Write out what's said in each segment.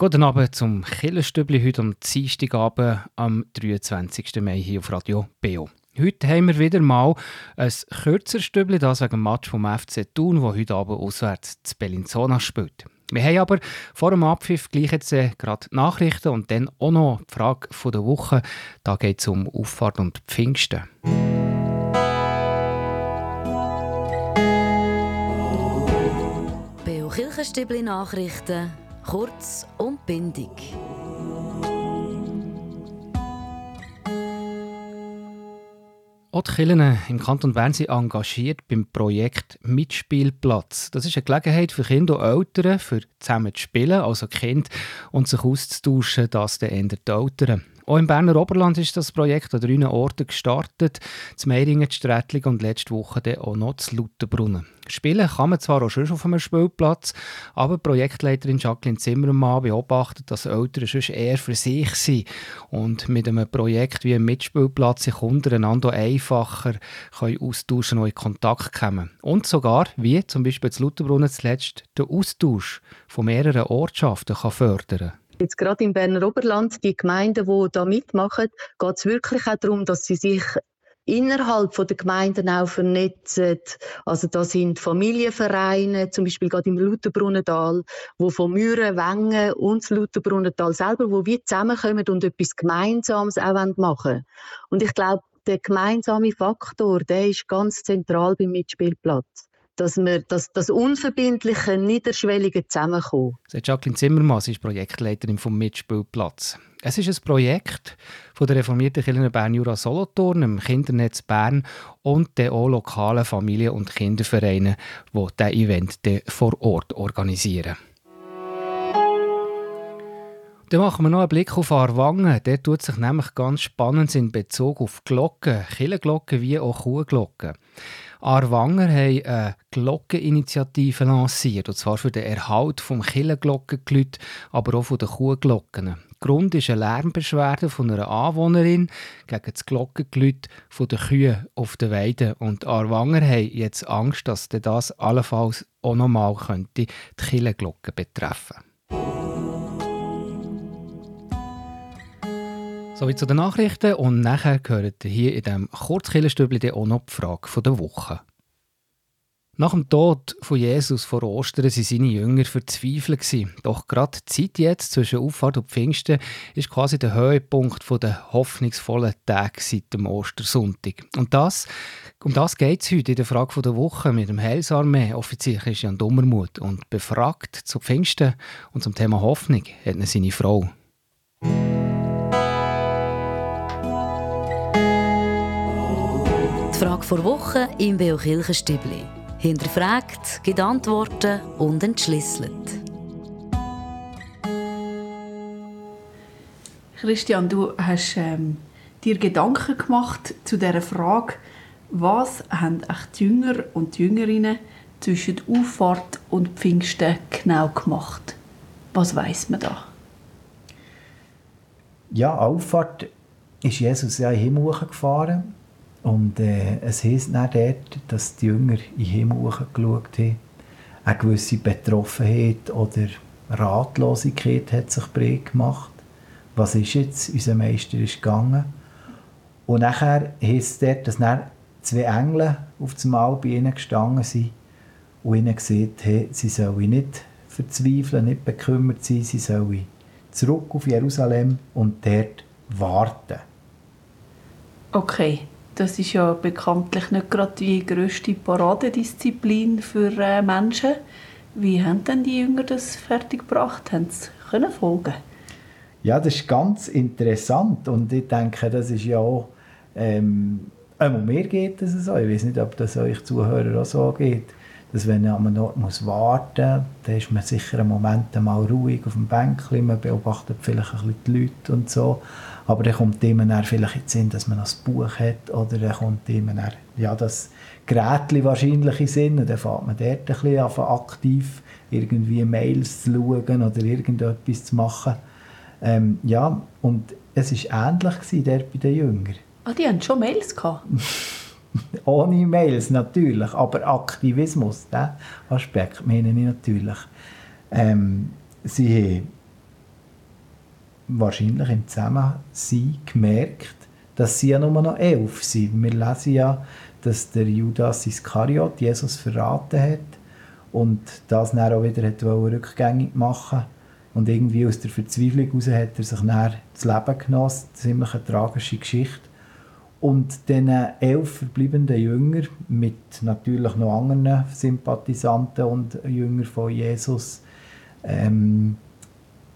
Guten Abend zum Killerstübli heute am Dienstagabend am 23. Mai hier auf Radio BO. Heute haben wir wieder mal ein kürzer Stübli, das wegen dem Match vom FC Thun, das heute Abend auswärts zu Bellinzona spielt. Wir haben aber vor dem Abpfiff gleich jetzt äh, gerade Nachrichten und dann auch noch die Frage der Woche. Da geht es um Auffahrt und Pfingsten. BO Kirchenstübli Nachrichten Kurz und bindig. Auch die Kirchen im Kanton Bern sind engagiert beim Projekt Mitspielplatz. Das ist eine Gelegenheit für Kinder und Eltern, für zusammen zu spielen, also Kind, und sich auszutauschen, das dann ändert die Eltern. Auch im Berner Oberland ist das Projekt an drei Orten gestartet. Zu Meiringen, Strätling und letzte Woche dann auch noch zu Lauterbrunnen. Spielen kann man zwar auch schon auf einem Spielplatz, aber Projektleiterin Jacqueline Zimmermann beobachtet, dass Eltern sonst eher für sich sind und mit einem Projekt wie einem Mitspielplatz sich untereinander einfacher können austauschen und in Kontakt kommen. Und sogar, wie zum Beispiel zu Lauterbrunnen zuletzt, den Austausch von mehreren Ortschaften kann fördern kann. Jetzt gerade im Berner Oberland, die Gemeinden, die da mitmachen, geht es wirklich auch darum, dass sie sich innerhalb der Gemeinden auch vernetzen. Also da sind Familienvereine, zum Beispiel gerade im Lutherbrunnental, wo von Mühren, Wengen und das Lutherbrunnental selber, wo wir zusammenkommen und etwas Gemeinsames auch machen wollen. Und ich glaube, der gemeinsame Faktor, der ist ganz zentral beim Mitspielplatz dass wir das, das unverbindliche, niederschwellige Zusammenkommen. Jacqueline Zimmermann, sie ist Projektleiterin vom Mitspielplatz. Es ist ein Projekt von der reformierten Kirche Bern Jura Solothurn, dem Kindernetz Bern und den auch lokalen Familien- und Kindervereinen, die dieses Event vor Ort organisieren. Dann machen wir noch einen Blick auf Arwangen. Der tut sich nämlich ganz spannend in Bezug auf Glocken, Kirchenglocken wie auch Kuhglocken. Arwanger haben eine Glockeninitiative lanciert, und zwar für den Erhalt vom Kirchenglockengelüt, aber auch von den Kuhglocken. Grund ist eine Lärmbeschwerde von einer Anwohnerin gegen das Glockengelüt der Kühe auf der Weide. Und Arwanger haben jetzt Angst, dass das allenfalls auch nochmal die Kirchenglocke betreffen könnte. Sowie zu den Nachrichten und nachher gehört hier in diesem Kurzkillenstübli auch noch die Frage der Woche. Nach dem Tod von Jesus vor Ostern waren seine Jünger verzweifelt. Doch gerade die Zeit jetzt zwischen Auffahrt und Pfingsten ist quasi der Höhepunkt der hoffnungsvollen Tage seit dem Ostersonntag. Und das, um das geht es heute in der Frage der Woche mit dem Heilsarmee-Offizier Christian Dummermuth. Und befragt zu Pfingsten und zum Thema Hoffnung hat er seine Frau. Die Frage vor Woche im Beo Kirchenstübli. Hinterfragt, gibt Antworten und entschlüsselt. Christian, du hast ähm, dir Gedanken gemacht zu der Frage, was haben die Jünger und die Jüngerinnen zwischen Auffahrt und Pfingsten genau gemacht? Was weiß man da? Ja, Auffahrt ist Jesus ja in den Himmel gefahren und äh, es heisst dann dort, dass die Jünger in den Himmel geschaut haben. Eine gewisse Betroffenheit oder Ratlosigkeit hat sich breit gemacht. Was ist jetzt? Unser Meister ist gegangen. Und nachher heisst es dort, dass dann zwei Engel auf dem Mal bei ihnen gestanden sind und ihnen gesagt haben, sie sollen nicht verzweifeln, nicht bekümmert sein, sie sollen zurück auf Jerusalem und dort warten. Okay. Das ist ja bekanntlich nicht gerade die grösste Paradedisziplin für äh, Menschen. Wie haben denn die Jünger das fertiggebracht? Haben sie können folgen? Ja, das ist ganz interessant und ich denke, das ist ja auch ähm, mir geht es so. Ich weiß nicht, ob das euch Zuhörer auch so geht, dass wenn man an einem Ort muss warten muss, dann ist man sicher einen Moment mal ruhig auf dem Bänkchen, man beobachtet vielleicht ein bisschen die Leute und so. Aber dann kommt jemand dann vielleicht in den Sinn, dass man ein Buch hat oder dann kommt jemand dann, ja, das Gerät wahrscheinlich in Sinn und dann fängt man dort ein bisschen an, aktiv irgendwie Mails zu schauen oder irgendetwas zu machen. Ähm, ja, und es war ähnlich gewesen, dort bei den Jüngern. Ah, die hatten schon Mails gehabt? Ohne Mails natürlich, aber Aktivismus, den Aspekt meine ich natürlich. Ähm, sie haben wahrscheinlich im Zusammensein gemerkt, dass sie ja nur noch elf sind. Wir lesen ja, dass der Judas Iskariot Jesus verraten hat und das dann auch wieder hat rückgängig machen und irgendwie aus der Verzweiflung heraus hat er sich dann das Leben genossen. Ziemlich eine tragische Geschichte. Und den elf verbleibenden Jünger mit natürlich noch anderen Sympathisanten und Jüngern von Jesus ähm,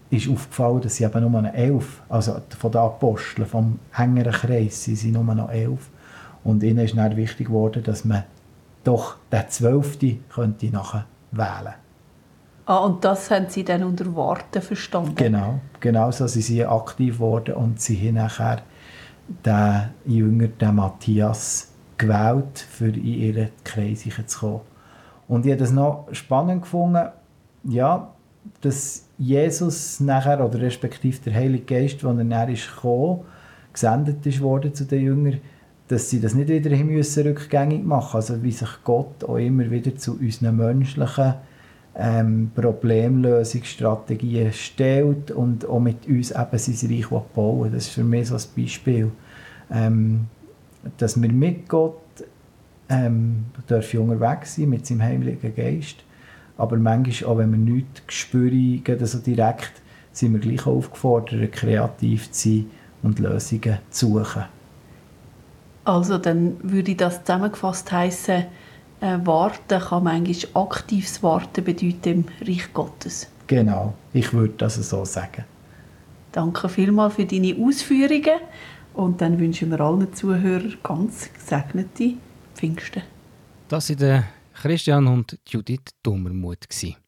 ist aufgefallen, dass sie eben nur noch elf, also von den Aposteln, vom engeren Kreis, sind sie nur noch elf. Und ihnen ist dann wichtig geworden, dass man doch den Zwölfte könnte nachher wählen Ah, und das haben Sie dann unter Warten verstanden? Genau, genau so sind sie aktiv geworden und sie haben nachher den Jünger, den Matthias, gewählt, für in ihre Kreise zu kommen. Und ich habe das noch spannend gefunden, ja, dass Jesus nachher, oder respektive der Heilige Geist, als er nachher ist gekommen, gesendet ist worden zu den Jüngern, dass sie das nicht wieder müssen rückgängig machen Also wie sich Gott auch immer wieder zu unseren menschlichen ähm, Problemlösungsstrategien stellt und auch mit uns eben sein Reich bauen. Das ist für mich so ein Beispiel, ähm, dass wir mit Gott ähm, dürfen unterwegs sein, mit seinem Heiligen Geist, aber manchmal auch, wenn wir nichts spüren, so direkt, sind wir gleich aufgefordert, kreativ zu sein und Lösungen zu suchen. Also dann würde das zusammengefasst heißen, äh, Warten kann manchmal aktives Warten bedeuten im Reich Gottes. Genau, ich würde das so sagen. Danke vielmals für deine Ausführungen und dann wünschen wir allen Zuhörern ganz gesegnete Pfingsten. Das waren Christian und Judith Dummermuth. Gewesen.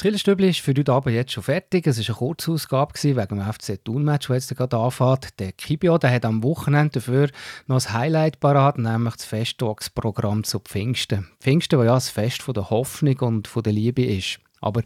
Das Killerstübli ist für heute Abend jetzt schon fertig. Es war eine Kurzausgabe wegen dem FC Thun-Match, das jetzt gerade anfängt. Der Kibio der hat am Wochenende dafür noch ein Highlight parat, nämlich das Festtagsprogramm zu Pfingsten. Pfingsten, das ja das Fest von der Hoffnung und von der Liebe ist. Aber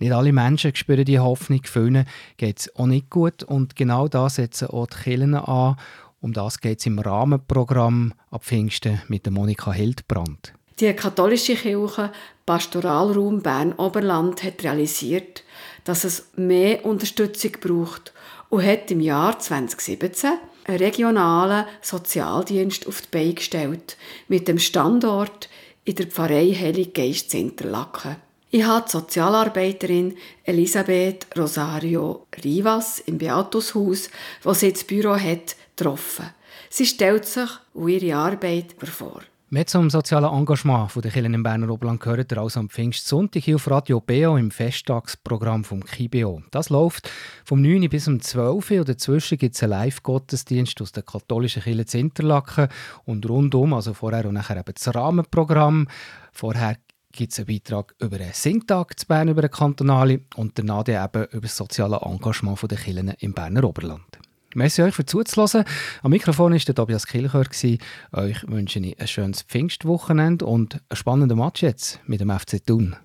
nicht alle Menschen spüren die Hoffnung, vielen geht es auch nicht gut. Und genau das setzen auch die Kirchen an. Um das geht es im Rahmenprogramm ab Pfingsten mit der Monika Hildbrand. Die katholische Kirche Pastoralraum Bern-Oberland hat realisiert, dass es mehr Unterstützung braucht und hat im Jahr 2017 einen regionalen Sozialdienst auf die Beine gestellt, mit dem Standort in der Pfarrei Heilig Geist Interlaken. Ich habe die Sozialarbeiterin Elisabeth Rosario Rivas im Beatushaus, wo sie das Büro hat, getroffen. Sie stellt sich ihre Arbeit vor. Mehr zum sozialen Engagement der Kirchen im Berner Oberland gehört ihr also am Pfingstsonntag hier auf Radio BO im Festtagsprogramm vom KIBO. Das läuft vom 9 bis um 12 Uhr und dazwischen gibt es einen Live-Gottesdienst aus der katholischen Kirche zu Interlaken und rundum, also vorher und nachher eben das Rahmenprogramm. Vorher gibt es einen Beitrag über einen Singtag zu Bern, über eine kantonale und danach eben über das soziale Engagement der Kirchen im Berner Oberland. Merci euch für zuzuhören. Am Mikrofon war der Tobias Kilchör. Euch wünsche ich ein schönes Pfingstwochenende und einen spannenden Match jetzt mit dem FC Thun.